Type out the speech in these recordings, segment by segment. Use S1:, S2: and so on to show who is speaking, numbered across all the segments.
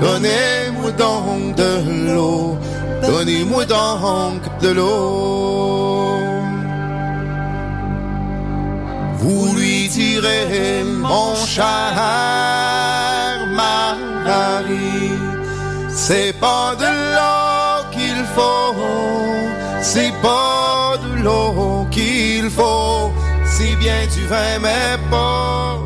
S1: donnez-moi donc de l'eau, donnez-moi donc de l'eau. Vous lui direz, mon cher Marie, c'est pas de l'eau qu'il faut, c'est pas de l'eau qu'il faut, si bien tu vin, mais pas.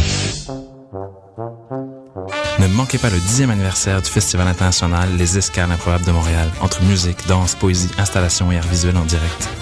S2: Ne manquez pas le dixième anniversaire du Festival international Les Escales improbables de Montréal, entre musique, danse, poésie, installation et art visuel en direct.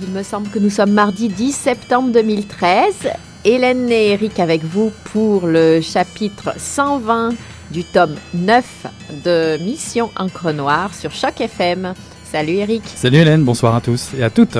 S3: Il me semble que nous sommes mardi 10 septembre 2013. Hélène et Eric avec vous pour le chapitre 120 du tome 9 de Mission Encre Noire sur Choc FM. Salut Eric.
S4: Salut Hélène, bonsoir à tous et à toutes.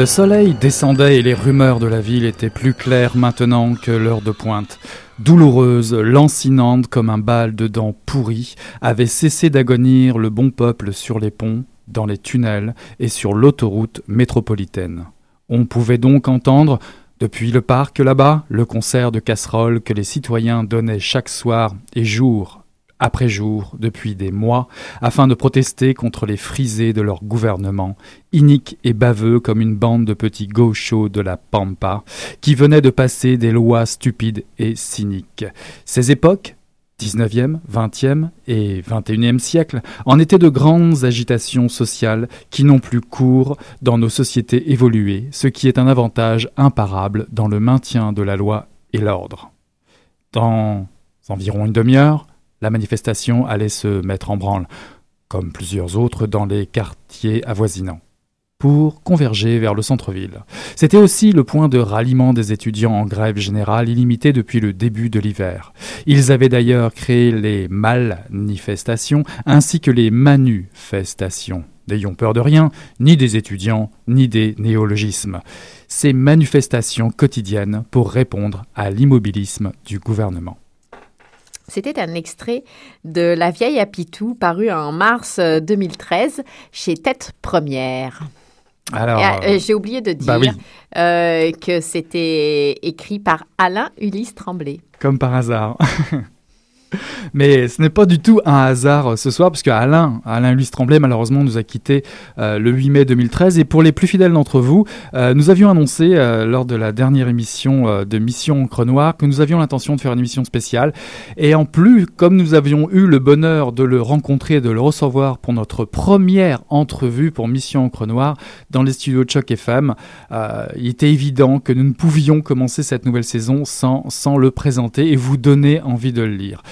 S4: Le soleil descendait et les rumeurs de la ville étaient plus claires maintenant que l'heure de pointe. Douloureuse, lancinante comme un bal de dents pourries, avait cessé d'agonir le bon peuple sur les ponts, dans les tunnels et sur l'autoroute métropolitaine. On pouvait donc entendre, depuis le parc là-bas, le concert de casseroles que les citoyens donnaient chaque soir et jour après jour, depuis des mois, afin de protester contre les frisés de leur gouvernement, iniques et baveux comme une bande de petits gauchos de la Pampa, qui venaient de passer des lois stupides et cyniques. Ces époques, 19e, 20e et 21e siècle, en étaient de grandes agitations sociales qui n'ont plus cours dans nos sociétés évoluées, ce qui est un avantage imparable dans le maintien de la loi et l'ordre. Dans environ une demi-heure, la manifestation allait se mettre en branle, comme plusieurs autres dans les quartiers avoisinants, pour converger vers le centre-ville. C'était aussi le point de ralliement des étudiants en grève générale illimitée depuis le début de l'hiver. Ils avaient d'ailleurs créé les manifestations ainsi que les manifestations. N'ayons peur de rien, ni des étudiants, ni des néologismes. Ces manifestations quotidiennes pour répondre à l'immobilisme du gouvernement.
S3: C'était un extrait de La vieille Apitou paru en mars 2013 euh, chez Tête Première.
S4: Alors,
S3: euh, J'ai oublié de dire
S4: bah oui.
S3: euh, que c'était écrit par Alain Ulysse Tremblay.
S4: Comme par hasard. Mais ce n'est pas du tout un hasard euh, ce soir, puisque Alain, Alain Ulysse Tremblay, malheureusement, nous a quittés euh, le 8 mai 2013. Et pour les plus fidèles d'entre vous, euh, nous avions annoncé lors de la dernière émission de Mission Encre Noire que nous avions l'intention de faire une émission spéciale. Et en plus, comme nous avions eu le bonheur de le rencontrer et de le recevoir pour notre première entrevue pour Mission Encre Noire dans les studios de Choc FM, il était évident que nous ne pouvions commencer cette nouvelle saison sans, sans le présenter et vous donner envie de le lire.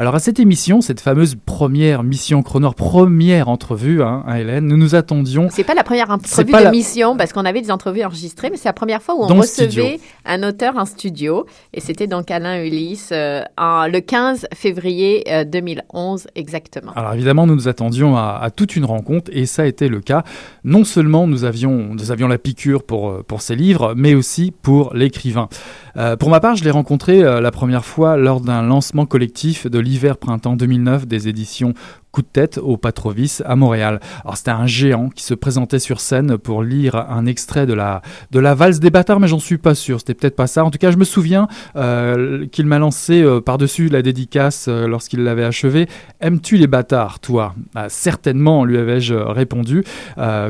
S4: Alors à cette émission, cette fameuse première mission chronor, première entrevue, hein, hein, Hélène, nous nous attendions.
S3: C'est pas la première entrevue de
S4: la-
S3: mission parce qu'on avait des entrevues enregistrées, mais c'est la première fois où on recevait un auteur en studio. Et c'était donc Alain Ulysse euh, en, le 15 février euh, 2011 exactement.
S4: Alors évidemment, nous nous attendions à, à toute une rencontre et ça a été le cas. Non seulement nous avions, nous avions la piqûre pour, euh, pour ces livres, mais aussi pour l'écrivain. Euh, pour ma part, je l'ai rencontré euh, la première fois lors d'un lancement collectif de l'hiver-printemps 2009 des éditions Coup de tête au Patrovis à Montréal. Alors c'était un géant qui se présentait sur scène pour lire un extrait de la, de la valse des bâtards, mais j'en suis pas sûr, c'était peut-être pas ça. En tout cas, je me souviens euh, qu'il m'a lancé euh, par-dessus la dédicace euh, lorsqu'il l'avait achevé. Aimes-tu les bâtards, toi? Ah, Certainement, lui avais-je répondu,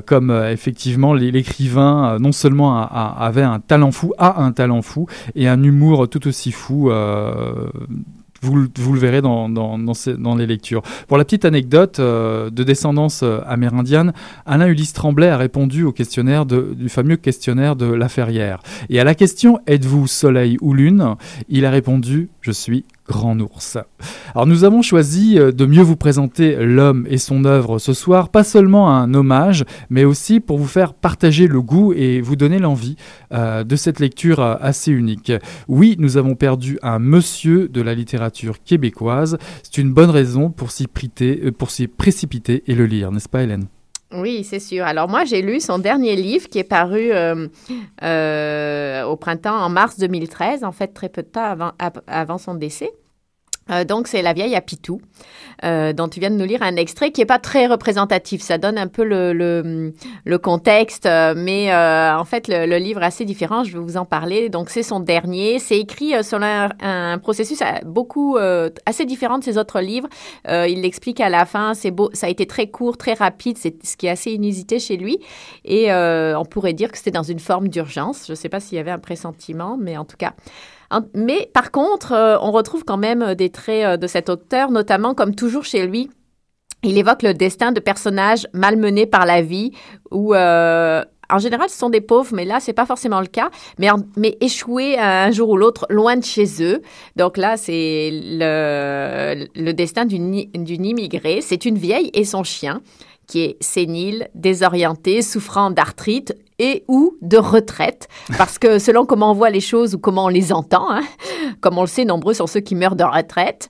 S4: comme effectivement l'é- l'écrivain non seulement avait un talent fou, a un talent fou, et un humour tout aussi fou. Vous, le- verrez dans les lectures. Pour la petite anecdote euh, de descendance euh, amérindienne, Alain Ulysse Tremblay a répondu au questionnaire de- du fameux questionnaire de La Ferrière. Et à la question Êtes-vous soleil ou lune? il a répondu Je suis grand ours. Alors nous avons choisi euh, de mieux vous présenter l'homme et son œuvre ce soir, pas seulement un hommage, mais aussi pour vous faire partager le goût et vous donner l'envie euh, de cette lecture euh, assez unique. Oui, nous avons perdu un monsieur de la littérature québécoise. C'est une bonne raison pour s'y prêter- pour s'y précipiter et le lire, n'est-ce pas Hélène?
S3: Oui, c'est sûr. Alors moi, j'ai lu son dernier livre qui est paru euh, euh, au printemps, en mars 2013, en fait très peu de temps avant, av- avant son décès. Euh, donc, c'est La vieille à Pitou, euh, dont tu viens de nous lire un extrait qui n'est pas très représentatif. Ça donne un peu le, le, le contexte, euh, mais euh, en fait, le, le livre est assez différent. Je vais vous en parler. Donc, c'est son dernier. C'est écrit euh, sur un, un processus beaucoup, assez différent de ses autres livres. Il l'explique à la fin. C'est beau. Ça a été très court, très rapide. C'est ce qui est assez inusité chez lui. Et on pourrait dire que c'était dans une forme d'urgence. Je ne sais pas s'il y avait un pressentiment, mais en tout cas. En- Mais par contre, euh, on retrouve quand même euh, des traits euh, de cet auteur, notamment comme toujours chez lui. Il évoque le destin de personnages malmenés par la vie ou en général, ce sont des pauvres, mais là, c'est pas forcément le cas. Mais, en- mais échoués un jour ou l'autre, loin de chez eux. Donc là, c'est le, le destin d'une d'une immigrée. C'est une vieille et son chien qui est sénile, désorienté, souffrant d'arthrite et ou de retraite. Parce que selon comment on voit les choses ou comment on les entend, hein, comme on le sait, nombreux sont ceux qui meurent de retraite.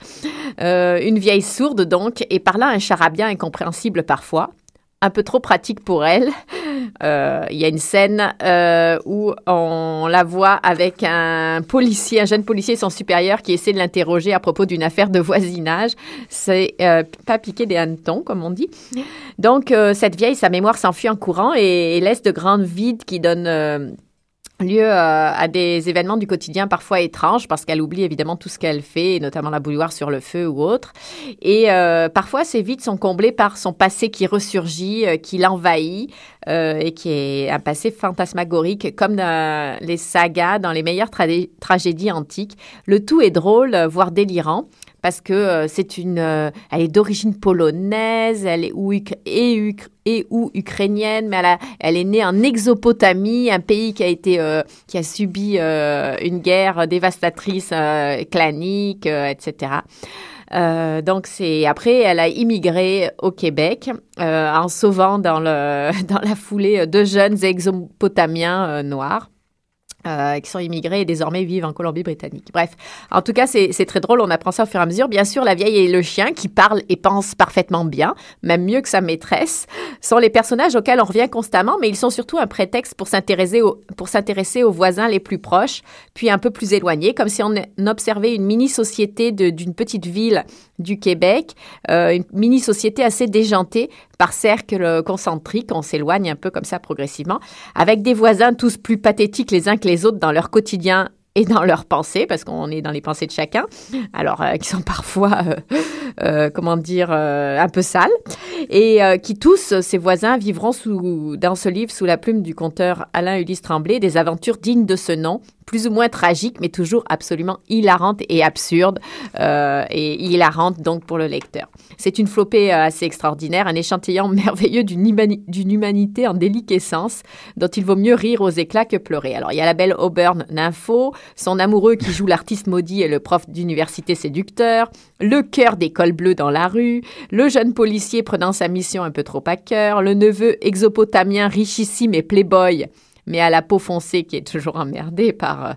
S3: Euh, une vieille sourde donc, et par là un charabia incompréhensible parfois, un peu trop pratique pour elle. Euh, Il y a une scène euh, où on la voit avec un policier, un jeune policier son supérieur qui essaie de l'interroger à propos d'une affaire de voisinage. C'est euh, pas piquer des hannetons, comme on dit. Donc, cette vieille, sa mémoire s'enfuit en courant et, et laisse de grands vides qui donnent lieu euh, à des événements du quotidien parfois étranges parce qu'elle oublie évidemment tout ce qu'elle fait, notamment la bouilloire sur le feu ou autre. Et euh, parfois, ces vides sont comblés par son passé qui ressurgit, euh, qui l'envahit euh, et qui est un passé fantasmagorique comme dans les sagas, dans les meilleures tragé- tragédies antiques. Le tout est drôle, euh, voire délirant parce que euh, c'est une, euh, elle est d'origine polonaise, elle est ou, et, et ou ukrainienne, mais elle, est née en Exopotamie, un pays qui a été, euh, qui a subi une guerre dévastatrice, clanique, etc. Donc c'est après elle a immigré au Québec en sauvant dans le dans la foulée deux jeunes exopotamiens noirs. Euh, qui sont immigrés et désormais vivent en Colombie-Britannique. Bref, en tout cas, c'est très drôle, on apprend ça au fur et à mesure. Bien sûr, la vieille et le chien, qui parlent et pensent parfaitement bien, même mieux que sa maîtresse, sont les personnages auxquels on revient constamment, mais ils sont surtout un prétexte pour s'intéresser aux, voisins les plus proches, puis un peu plus éloignés, comme si on observait une mini-société d'une petite ville du Québec, euh, une mini-société assez déjantée par cercle concentrique, on s'éloigne un peu comme ça progressivement, avec des voisins tous plus pathétiques les uns que les autres dans leur quotidien et dans leurs pensées, parce qu'on est dans les pensées de chacun, alors euh, qui sont parfois, euh, euh, comment dire, un peu sales, et qui tous, ces voisins, vivront sous, dans ce livre sous la plume du conteur Alain Ulysse Tremblay des aventures dignes de ce nom, plus ou moins tragiques, mais toujours absolument hilarantes et absurdes, et hilarantes donc pour le lecteur. C'est une flopée assez extraordinaire, un échantillon merveilleux d'une humanité en déliquescence, dont il vaut mieux rire aux éclats que pleurer. Alors il y a la belle Auburn Nympho, son amoureux qui joue l'artiste maudit et le prof d'université séducteur, le cœur d'école bleue dans la rue, le jeune policier prenant sa mission un peu trop à cœur, le neveu exopotamien richissime et playboy mais à la peau foncée qui est toujours emmerdée par euh,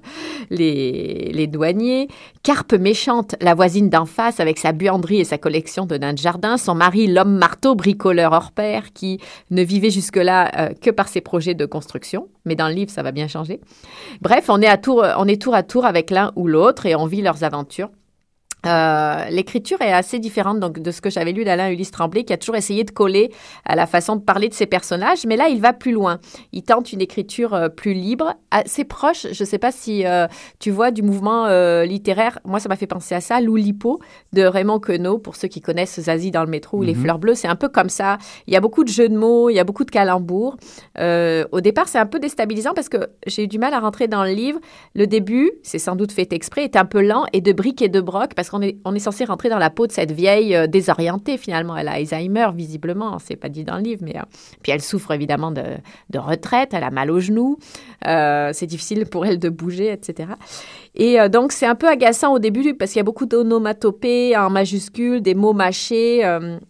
S3: les, les, douaniers. Carpe méchante, la voisine d'en face avec sa buanderie et sa collection de nains de jardin. Son mari, l'homme marteau, bricoleur hors pair, qui ne vivait jusque-là euh, que par ses projets de construction. Mais dans le livre, ça va bien changer. Bref, on est, à tour, on est tour à tour avec l'un ou l'autre et on vit leurs aventures. Euh, l'écriture est assez différente donc de ce que j'avais lu d'Alain Ulysse Tremblay, qui a toujours essayé de coller à la façon de parler de ses personnages, mais là il va plus loin. Il tente une écriture euh, plus libre, assez proche. Je ne sais pas si euh, tu vois du mouvement littéraire. Moi, ça m'a fait penser à ça, Loulipo de Raymond Queneau. Pour ceux qui connaissent Zazie dans le métro ou Les mhm. Fleurs Bleues, c'est un peu comme ça. Il y a beaucoup de jeux de mots, il y a beaucoup de calembours. au départ, c'est un peu déstabilisant parce que j'ai eu du mal à rentrer dans le livre. Le début, c'est sans doute fait exprès, est un peu lent et de briques et de broc parce on est, censé rentrer dans la peau de cette vieille euh, désorientée finalement. Elle a Alzheimer visiblement, c'est pas dit dans le livre, mais euh, puis elle souffre évidemment de, retraite, elle a mal aux genoux, euh, c'est difficile pour elle de bouger, etc. Et donc c'est un peu agaçant au début parce qu'il y a beaucoup d'onomatopées en majuscules, des mots mâchés,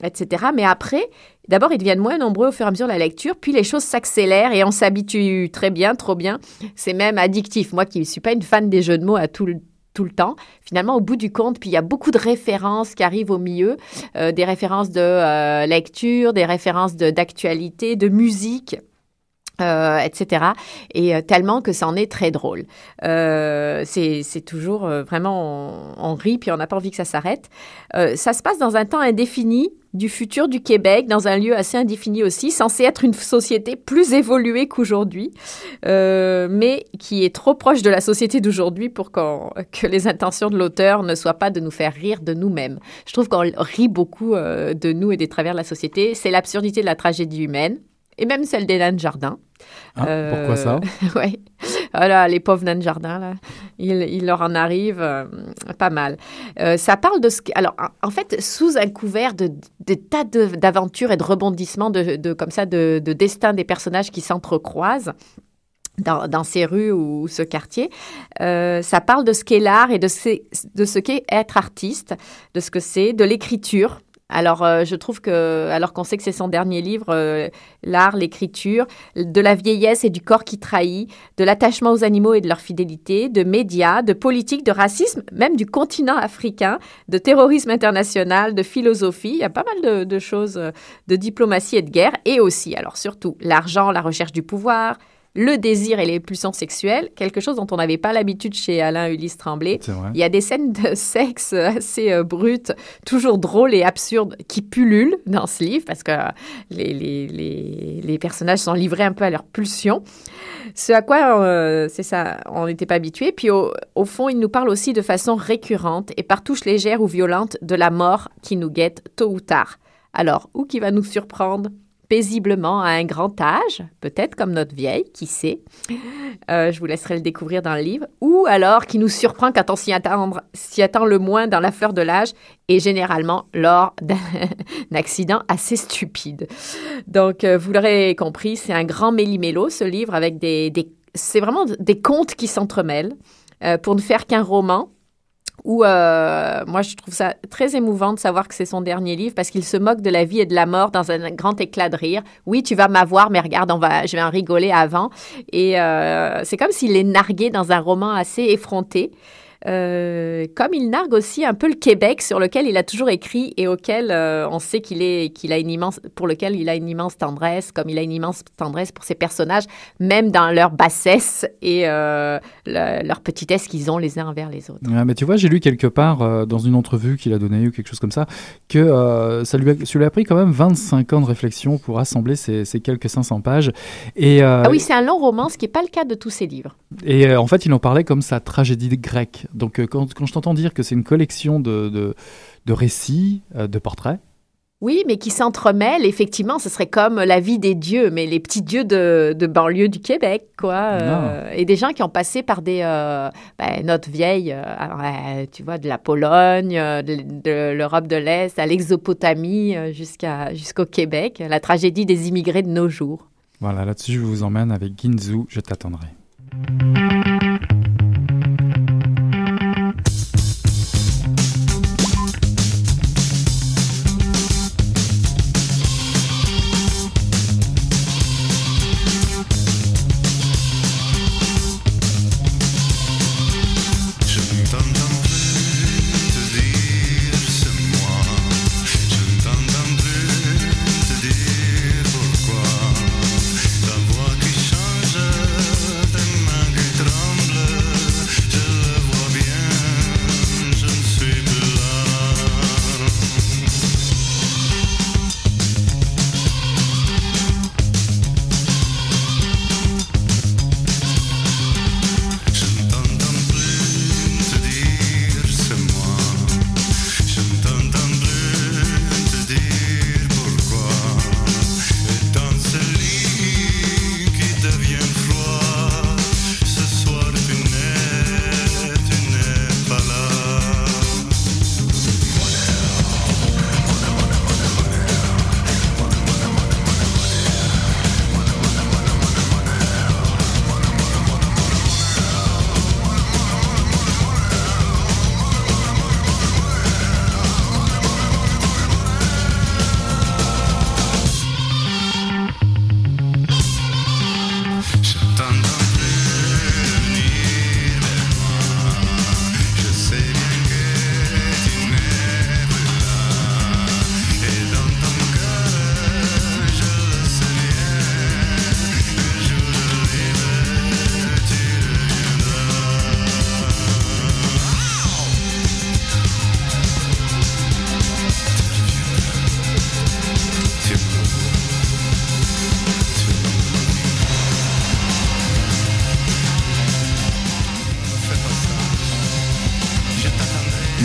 S3: etc. Mais après, D'abord, ils deviennent moins nombreux au fur et à mesure de la lecture, puis les choses s'accélèrent et on s'habitue très bien, trop bien. C'est même addictif. Moi qui ne suis pas une fan des jeux de mots à tout le tout le temps. Finalement, au bout du compte, puis il y a beaucoup de références qui arrivent au milieu, euh, des références de euh, lecture, des références d'actualité, de, musique. Euh, etc. Et tellement que ça en est très drôle. c'est toujours vraiment, on, rit, puis on n'a pas envie que ça s'arrête. ça se passe dans un temps indéfini, du futur du Québec dans un lieu assez indéfini aussi, censé être une société plus évoluée qu'aujourd'hui, euh, mais qui est trop proche de la société d'aujourd'hui pour que les intentions de l'auteur ne soient pas de nous faire rire de nous-mêmes. Je trouve qu'on rit beaucoup euh, de nous et des travers de la société. C'est l'absurdité de la tragédie humaine et même celle d'Hélène Jardin.
S4: Ah, pourquoi ça
S3: euh, Oui. Voilà, les pauvres nains de jardin, là, il, leur en arrive euh, pas mal. Euh, ça parle de ce Alors, en, fait, sous un couvert de, tas d'aventures et de rebondissements, de, comme ça, de, destin des personnages qui s'entrecroisent, dans, ces rues ou, ce quartier. ça parle de ce qu'est l'art et de de ce qu'est être artiste, de ce que c'est, de l'écriture, alors, euh, je trouve que, alors qu'on sait que c'est son dernier livre, euh, l'art, l'écriture, de la vieillesse et du corps qui trahit, de l'attachement aux animaux et de leur fidélité, de médias, de politique, de racisme, même du continent africain, de terrorisme international, de philosophie, il y a pas mal de, choses, euh, de diplomatie et de guerre, et aussi, alors surtout, l'argent, la recherche du pouvoir, le désir et les pulsions sexuelles, quelque chose dont on n'avait pas l'habitude chez Alain Ulysse Tremblay. Il y a des scènes de sexe assez euh, brutes, toujours drôles et absurdes, qui pullulent dans ce livre parce que les, les, les, personnages sont livrés un peu à leurs pulsions. Ce à quoi, euh, c'est ça, on n'était pas habitué. Puis au, au, fond, il nous parle aussi de façon récurrente et par touches légères ou violentes de la mort qui nous guette tôt ou tard. Alors, où qui va nous surprendre? Paisiblement à un grand âge, peut-être comme notre vieille, qui sait. Euh, je vous laisserai le découvrir dans le livre. Ou alors qui nous surprend quand on s'y attend, le moins dans la fleur de l'âge et généralement lors d'un accident assez stupide. Donc, euh, vous l'aurez compris, c'est un grand méli-mélo, ce livre, avec des, c'est vraiment des contes qui s'entremêlent. Euh, pour ne faire qu'un roman, où euh, moi je trouve ça très émouvant de savoir que c'est son dernier livre parce qu'il se moque de la vie et de la mort dans un grand éclat de rire. Oui, tu vas m'avoir, mais regarde, on va, je vais en rigoler avant. Et euh, c'est comme s'il est nargué dans un roman assez effronté. Euh, comme il nargue aussi un peu le Québec sur lequel il a toujours écrit et auquel euh, on sait qu'il est qu'il a une immense pour lequel il a une immense tendresse comme il a une immense tendresse pour ses personnages même dans leur bassesse et euh, leur petitesse qu'ils ont les uns envers les autres.
S4: mais tu vois, j'ai lu quelque part dans une entrevue qu'il a donnée ou quelque chose comme ça que ça lui, a, ça lui a pris quand même 25 ans de réflexion pour assembler ces, ces quelques 500 pages et
S3: ah oui, c'est un long roman, ce qui n'est pas le cas de tous ses livres.
S4: Et en fait, il en parlait comme sa tragédie grecque. Donc euh, quand, je t'entends dire que c'est une collection de, de, récits, euh, de portraits,
S3: oui, mais qui s'entremêlent. Effectivement, ce serait comme la vie des dieux, mais les petits dieux de, de banlieue du Québec, quoi. Euh, ah. et des gens qui ont passé par des ben, notre vieille, tu vois, de la Pologne, de, l'Europe de l'Est, à l'exopotamie, jusqu'à jusqu'au Québec. La tragédie des immigrés de nos jours.
S4: Voilà, là-dessus, je vous emmène avec Ginzu. Je t'attendrai.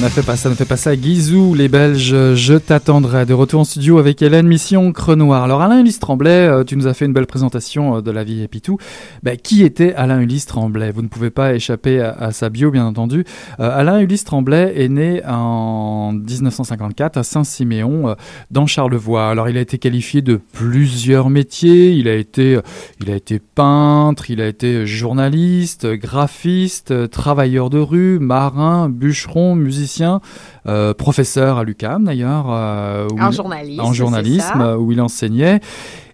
S4: Ne pas ça, ne fait pas ça. Guizou, les Belges, je t'attendrai. De retour en studio avec Hélène, mission Crenoir. Alors Alain Ulysse Tremblay, euh, tu nous as fait une belle présentation euh, de la vie et Pitou. Ben, qui était Alain Ulysse Tremblay? Vous ne pouvez pas échapper à, sa bio, bien entendu. Euh, Alain Ulysse Tremblay est né en 1954 à Saint-Siméon, dans Charlevoix. Alors il a été qualifié de plusieurs métiers. Il a été, il a été peintre, il a été journaliste, graphiste, travailleur de rue, marin, bûcheron, musicien euh, professeur à l'UCAM d'ailleurs.
S3: Euh, en journalisme.
S4: En journalisme, où il enseignait.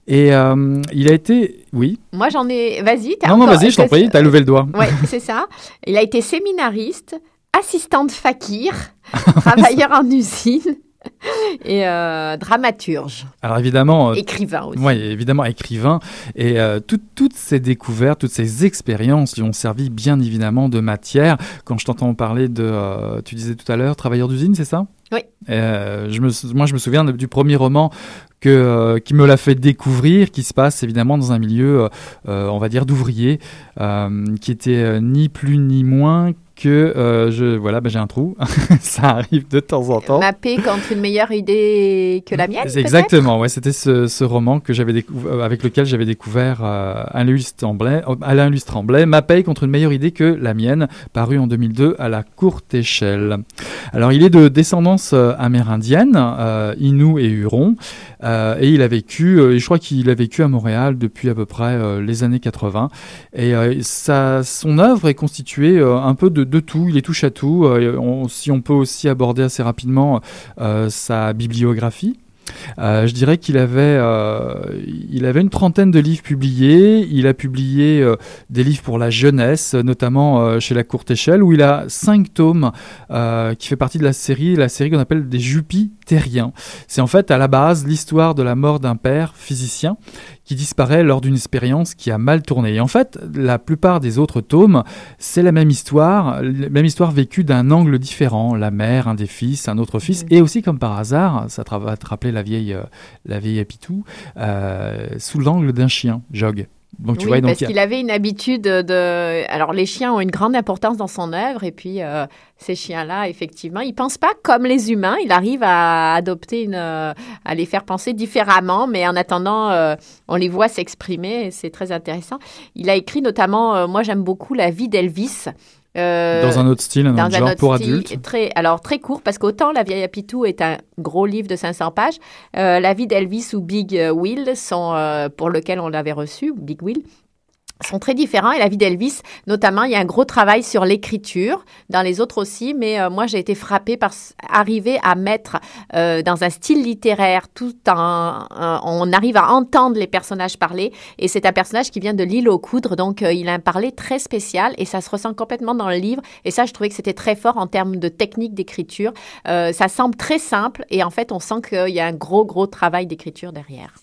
S4: Et euh, il a été, oui.
S3: Moi j'en ai, vas-y.
S4: Non, non, vas-y, je t'en prie, t'as levé le doigt.
S3: Oui, c'est ça. Il a été séminariste, assistant de fakir, travailleur en usine. et euh, dramaturge.
S4: Alors évidemment.
S3: Euh, écrivain aussi.
S4: Oui, évidemment écrivain. Et euh, toutes ces découvertes, toutes ces expériences lui ont servi bien évidemment de matière. Quand je t'entends parler de, tu disais tout à l'heure, travailleur d'usine, c'est ça?
S3: Oui.
S4: je me, moi, je me souviens du premier roman que, qui me l'a fait découvrir, qui se passe évidemment dans un milieu, on va dire, d'ouvriers, qui était ni plus ni moins que euh, je voilà ben j'ai un trou. Ça arrive de temps en temps.
S3: Mappé contre une meilleure idée que la mienne
S4: exactement ouais c'était ce, ce, roman que j'avais euh, avec lequel j'avais découvert euh, Alain Luce Tremblay Alain Luce Tremblay mappé contre une meilleure idée que la mienne paru en 2002 à la courte échelle. Alors il est de descendance amérindienne Inou et Huron et il a vécu, et je crois qu'il a vécu à Montréal depuis à peu près les années 80. Et sa, son œuvre est constituée un peu de, de, tout, il est touche à tout. si on peut aussi aborder assez rapidement sa bibliographie. Euh, je dirais qu'il avait, euh, il avait une trentaine de livres publiés. Il a publié euh, des livres pour la jeunesse, notamment chez La Courte Échelle, où il a cinq tomes qui fait partie de la série, la série qu'on appelle des Jupitériens. C'est en fait à la base l'histoire de la mort d'un père physicien qui disparaît lors d'une expérience qui a mal tourné. Et en fait, la plupart des autres tomes, c'est la même histoire, la même histoire vécue d'un angle différent. La mère, un des fils, un autre fils, et aussi comme par hasard, ça va te rappeler la vieille, euh, la vieille Apitou, euh, sous l'angle d'un chien, Jog.
S3: Donc, tu oui, vois, donc, parce qu'il avait une habitude de. Alors, les chiens ont une grande importance dans son œuvre, et puis euh, ces chiens-là, effectivement, ils pensent pas comme les humains. Il arrive à adopter une, euh, à les faire penser différemment, mais en attendant, euh, on les voit s'exprimer, c'est très intéressant. Il a écrit notamment, moi, j'aime beaucoup la vie d'Elvis.
S4: Euh, dans un autre style, un autre genre pour adultes.
S3: Très, alors très court, parce qu'autant La vieille Apitou est un gros livre de 500 pages, euh, La vie d'Elvis ou Big Will, sont, euh, pour lequel on l'avait reçu, Big Will, sont très différents. Et la vie d'Elvis, notamment, il y a un gros travail sur l'écriture, dans les autres aussi, mais euh, moi, j'ai été frappée par arriver à mettre euh, dans un style littéraire tout en... on arrive à entendre les personnages parler, et c'est un personnage qui vient de l'île aux coudres, donc euh, il a un parler très spécial, et ça se ressent complètement dans le livre, et ça, je trouvais que c'était très fort en termes de technique d'écriture. ça semble très simple, et en fait, on sent qu'il y a un gros, gros travail d'écriture derrière.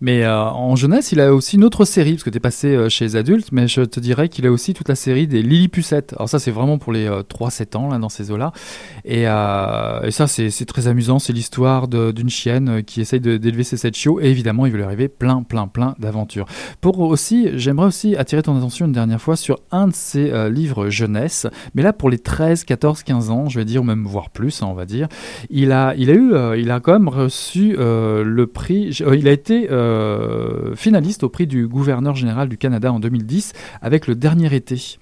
S4: Mais en jeunesse, il a aussi une autre série, parce que tu es passé chez adulte, mais je te dirais qu'il a aussi toute la série des Lillipussettes. Alors ça, c'est vraiment pour les 3-7 euh, ans, là, dans ces eaux-là. Et, euh, ça, c'est très amusant. C'est l'histoire d'une chienne euh, qui essaye d'élever ses 7 chiots. Et évidemment, il va lui arriver plein, plein, plein d'aventures. Pour aussi, j'aimerais aussi attirer ton attention une dernière fois sur un de ses livres jeunesse. Mais là, pour les 13, 14, 15 ans, je vais dire, même voire plus, hein, on va dire, il a, il a eu, il a quand même reçu le prix, il a été finaliste au prix du gouverneur général du Canada en 2010 avec Le Dernier été.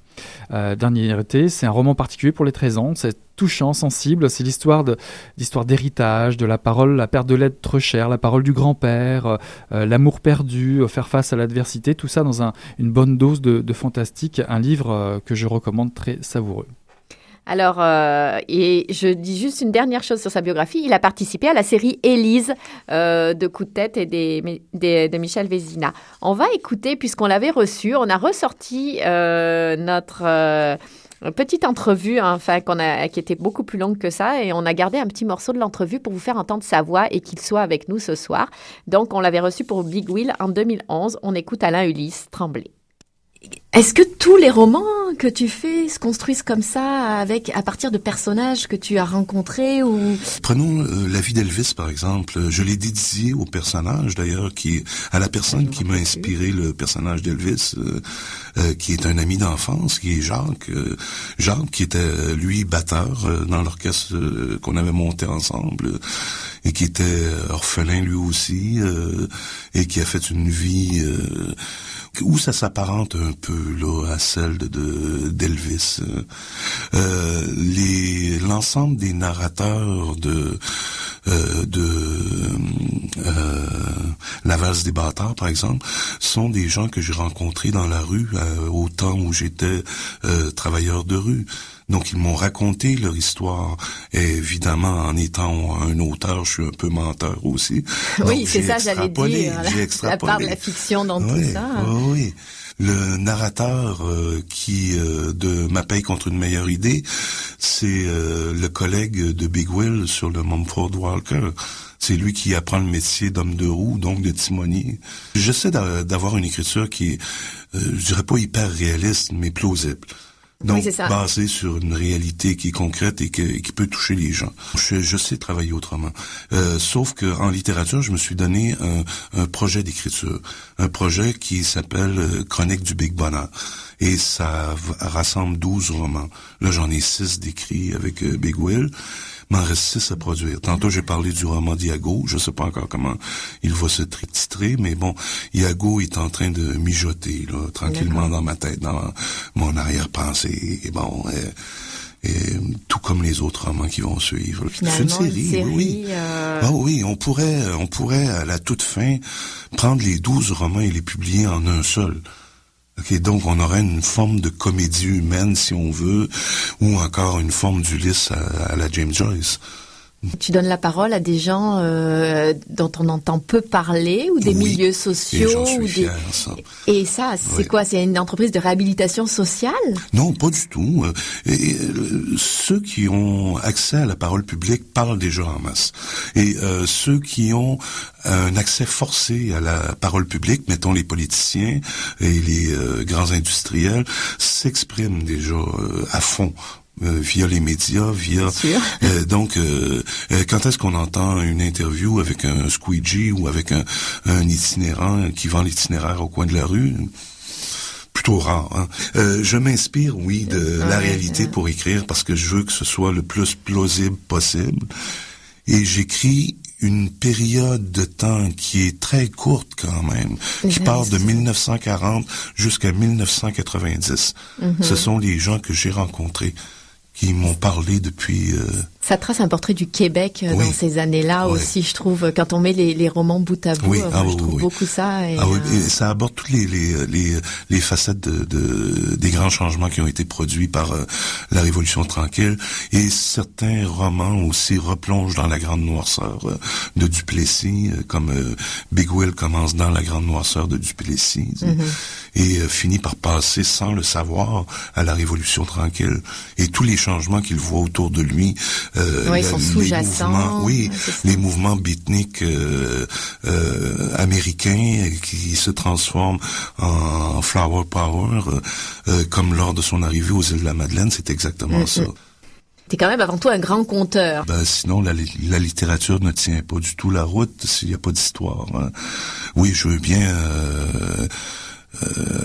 S4: Euh, Dernier été, c'est un roman particulier pour les 13 ans, c'est touchant, sensible, c'est l'histoire d'héritage, de la parole, la perte de l'être cher, la parole du grand-père, euh, euh, l'amour perdu, faire face à l'adversité, tout ça dans une bonne dose de fantastique, un livre que je recommande très savoureux.
S3: Alors, euh, et je dis juste une dernière chose sur sa biographie. Il a participé à la série Élise euh, de Coup de tête et de Michel Vézina. On va écouter, puisqu'on l'avait reçu, on a ressorti euh, notre petite entrevue, hein, enfin, a, qui était beaucoup plus longue que ça, et on a gardé un petit morceau de l'entrevue pour vous faire entendre sa voix et qu'il soit avec nous ce soir. Donc, on l'avait reçu pour Big Wheel en 2011. On écoute Alain Ulysse trembler. Est-ce que tous les romans que tu fais se construisent comme ça, avec à partir de personnages que tu as rencontrés ou?
S5: Prenons euh, la vie d'Elvis par exemple. Je l'ai dédié au personnage d'ailleurs, qui à la personne qui m'a inspiré le personnage d'Elvis, euh, euh, qui est un ami d'enfance, qui est Jacques. Jacques qui était lui batteur dans l'orchestre qu'on avait monté ensemble et qui était orphelin lui aussi et qui a fait une vie où ça s'apparente un peu là à celle de d'Elvis. Euh, les l'ensemble des narrateurs de euh, de euh, La valse des bâtards, par exemple, sont des gens que j'ai rencontrés dans la rue euh, au temps où j'étais euh, travailleur de rue. Donc ils m'ont raconté leur histoire. Et évidemment, en étant un auteur, je suis un peu menteur aussi.
S3: Oui, c'est ça, j'allais dire. La, la part de la fiction dans tout ça.
S5: Oui, oui. Le narrateur euh, qui euh, de Ma paye contre une meilleure idée, c'est euh, le collègue de Big Will sur le Mumford Walker. C'est lui qui apprend le métier d'homme de roue, donc de timonier. J'essaie d'avoir une écriture qui est, je dirais pas hyper réaliste, mais plausible. Donc, basé sur une réalité qui est concrète et, qui peut toucher les gens. Je, sais travailler autrement. Euh, sauf que en littérature, je me suis donné un, un projet d'écriture. Un projet qui s'appelle euh, Chronique du Big Bonheur. Et ça rassemble 12 romans. Là, j'en ai 6 d'écrits avec euh, Big Will m'en reste six à produire. Tantôt, j'ai parlé du roman d'Iago. Je sais pas encore comment il va se titrer, mais bon, Iago est en train de mijoter, là, tranquillement dans ma tête, dans mon arrière-pensée. Et bon, euh, et tout comme les autres romans qui vont suivre.
S3: C'est une série, oui.
S5: Euh... Ah oui, on pourrait, on pourrait à la toute fin prendre les douze romans et les publier en un seul. Okay, donc on aurait une forme de comédie humaine, si on veut, ou encore une forme d'Ulysse à, à la James Joyce.
S3: Tu donnes la parole à des gens euh, dont on entend peu parler ou des
S5: Oui,
S3: milieux
S5: Et
S3: sociaux
S5: suis
S3: ou des...
S5: ça.
S3: Et ça, c'est
S5: Oui.
S3: quoi? C'est une entreprise de réhabilitation sociale?
S5: Non, pas du tout. Euh, et, euh, ceux qui ont accès à la parole publique parlent déjà en masse. Et euh, ceux qui ont un accès forcé à la parole publique, mettons les politiciens et les euh, grands industriels, s'expriment déjà à fond. Euh, via les médias, via. Euh, donc euh, euh, quand est-ce qu'on entend une interview avec un squeegee ou avec un, un itinérant qui vend l'itinéraire au coin de la rue? Plutôt rare. Hein. Euh, je m'inspire, oui, de la réalité pour écrire parce que je veux que ce soit le plus plausible possible. Et j'écris une période de temps qui est très courte quand même, qui part de 1940 jusqu'à 1990. Ce sont les gens que j'ai rencontrés qui m'ont parlé depuis... euh,
S3: Ça trace un portrait du Québec euh,
S5: Oui.
S3: dans ces années-là aussi, je trouve. Quand on met les, les romans bout à bout,
S5: Oui,
S3: euh,
S5: ah
S3: je
S5: oui,
S3: trouve beaucoup ça. Et,
S5: Ah oui,
S3: euh,
S5: et ça aborde toutes les, les, les, les facettes de, de- des grands changements qui ont été produits par euh, la Révolution tranquille. Et certains romans aussi replongent dans la grande noirceur euh, de Duplessis, euh, comme euh, Big Will commence dans la grande noirceur de Duplessis,
S3: Mhm.
S5: et euh, finit par passer sans le savoir à la Révolution tranquille. Et tous les changements qu'il voit autour de lui, euh,
S3: Ouais, ils sont
S5: les
S3: sous-jacents,
S5: mouvements- oui, les mouvements beatniks euh, euh, américains euh, qui se transforment en flower power, euh, euh, comme lors de son arrivée aux îles de la Madeleine, c'est exactement
S3: Mm,
S5: ça.
S3: T'es quand même avant tout un grand conteur.
S5: Ben, sinon, la, la littérature ne tient pas du tout la route s'il n'y a pas d'histoire. hein. Oui, je veux bien euh,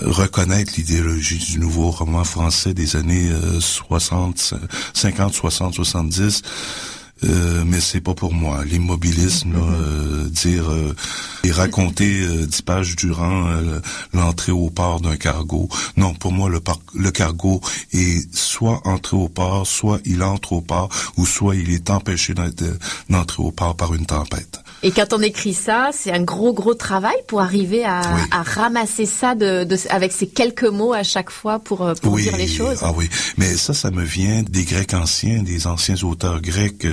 S5: reconnaître l'idéologie du nouveau roman français des années euh, 60, 50, 60, 70. Euh, mais c'est pas pour moi. L'immobilisme, euh, dire euh, et raconter euh, dix pages durant euh, l'entrée au port d'un cargo. Non, pour moi, le, le cargo est soit entré au port, soit il entre au port, ou soit il est empêché d'entrer au port par une tempête.
S3: Et quand on écrit ça, c'est un gros, gros travail pour arriver à,
S5: Oui.
S3: à ramasser ça de, de- avec ces quelques mots à chaque fois pour, euh, pour
S5: oui,
S3: dire les choses.
S5: Ah oui, mais ça, ça me vient des Grecs anciens, des anciens auteurs grecs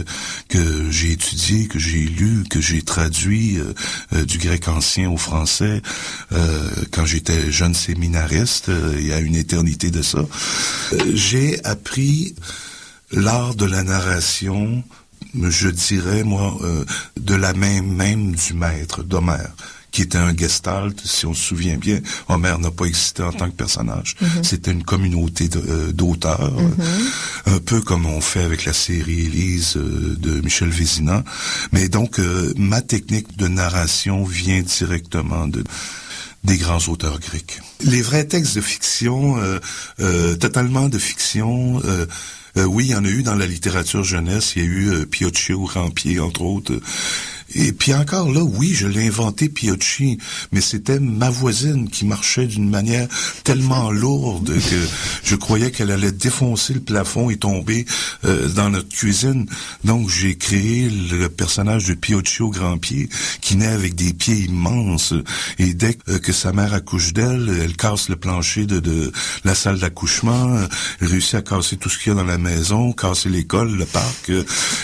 S5: que j'ai étudiés, que j'ai lus, que j'ai traduits euh, euh, du grec ancien au français euh, quand j'étais jeune séminariste, il y a une éternité de ça. J'ai appris l'art de la narration, je dirais, moi, euh, de la main même du maître, d'Homère qui était un gestalt, si on se souvient bien, Homère n'a pas existé en tant que personnage. C'était une communauté euh, d'auteurs, euh, un peu comme on fait avec la série Élise euh, de Michel Vézina. Mais donc, euh, ma technique de narration vient directement de des grands auteurs grecs. Les vrais textes de fiction, euh, euh, totalement de fiction, oui, il y en a eu dans la littérature jeunesse. Il y a eu euh, Pioccio, Rampier, entre autres. Et puis encore là, oui, je l'ai inventé Piocci, mais c'était ma voisine qui marchait d'une manière tellement lourde que je croyais qu'elle allait défoncer le plafond et tomber euh, dans notre cuisine. Donc j'ai créé le personnage de Piocci au grand pied qui naît avec des pieds immenses et dès que, que sa mère accouche d'elle, elle casse le plancher de, la salle d'accouchement, euh, réussit à casser tout ce qu'il y a dans la maison, casser l'école, le parc, euh,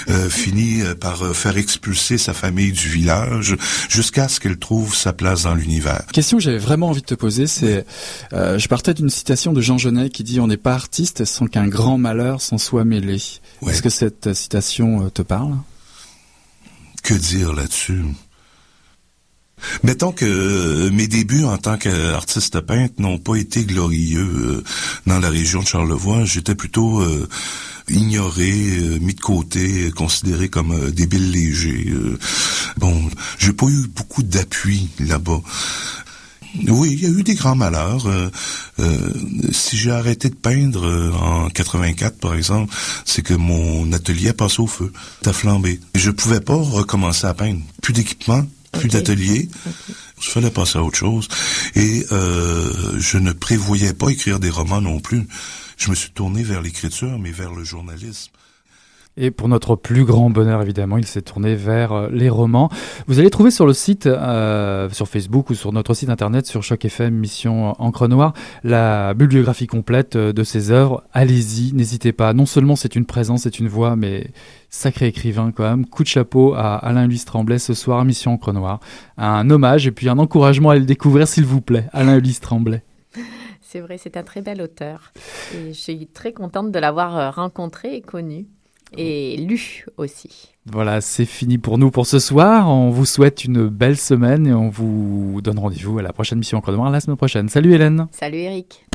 S5: euh, finit euh, par euh, faire expulser sa famille du village jusqu'à ce qu'elle trouve sa place dans l'univers.
S4: Question que j'avais vraiment envie de te poser, c'est, euh, je partais d'une citation de Jean Genet qui dit on n'est pas artiste sans qu'un grand malheur s'en soit mêlé.
S5: Ouais.
S4: Est-ce que cette citation euh, te parle?
S5: Que dire là-dessus? Mettons que euh, mes débuts en tant qu'artiste peintre n'ont pas été glorieux euh, dans la région de Charlevoix. J'étais plutôt euh, ignoré, mis de côté, considéré comme débile léger. bon, j'ai pas eu beaucoup d'appui là-bas. Oui, il y a eu des grands malheurs. Si j'ai arrêté de peindre en 84, par exemple, c'est que mon atelier a passé au feu, a flambé. Je pouvais pas recommencer à peindre. Plus d'équipement, plus d'atelier. Il fallait passer à autre chose. Et euh, je ne prévoyais pas écrire des romans non plus. je me suis tourné vers l'écriture, mais vers le journalisme.
S4: Et pour notre plus grand bonheur, évidemment, il s'est tourné vers euh, les romans. Vous allez trouver sur le site, euh, sur Facebook ou sur notre site internet, sur Choc FM, Mission Encre Noire, la bibliographie complète euh, de ses œuvres. Allez-y, n'hésitez pas. Non seulement c'est une présence, c'est une voix, mais sacré écrivain quand même. Coup de chapeau à Alain-Louis Tremblay ce soir, Mission Encre Noire. Un hommage et puis un encouragement à le découvrir, s'il vous plaît. Alain-Louis Tremblay.
S3: C'est vrai, c'est un très bel auteur. Et je suis très contente de l'avoir rencontré et connu et lu aussi.
S4: Voilà, c'est fini pour nous pour ce soir. On vous souhaite une belle semaine et on vous donne rendez-vous à la prochaine mission Encre Noire la semaine prochaine. Salut Hélène.
S3: Salut Eric.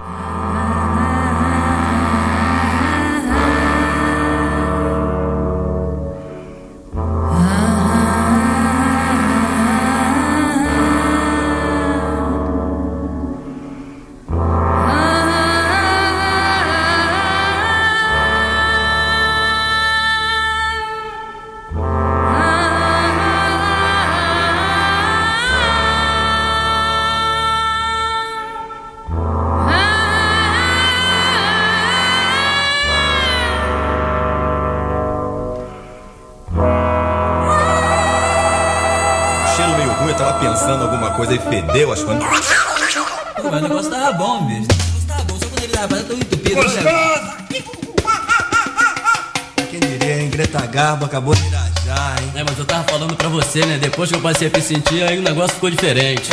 S6: Coisa e fedeu as coisas.
S7: Mas o negócio tava bom, bicho. O negócio tava bom, só quando ele tava tão entupido. Gostoso!
S6: Quem diria, hein? Greta Garbo acabou de irajar, hein?
S7: É, mas eu tava falando pra você, né? Depois que eu passei a me sentir, aí o negócio ficou diferente.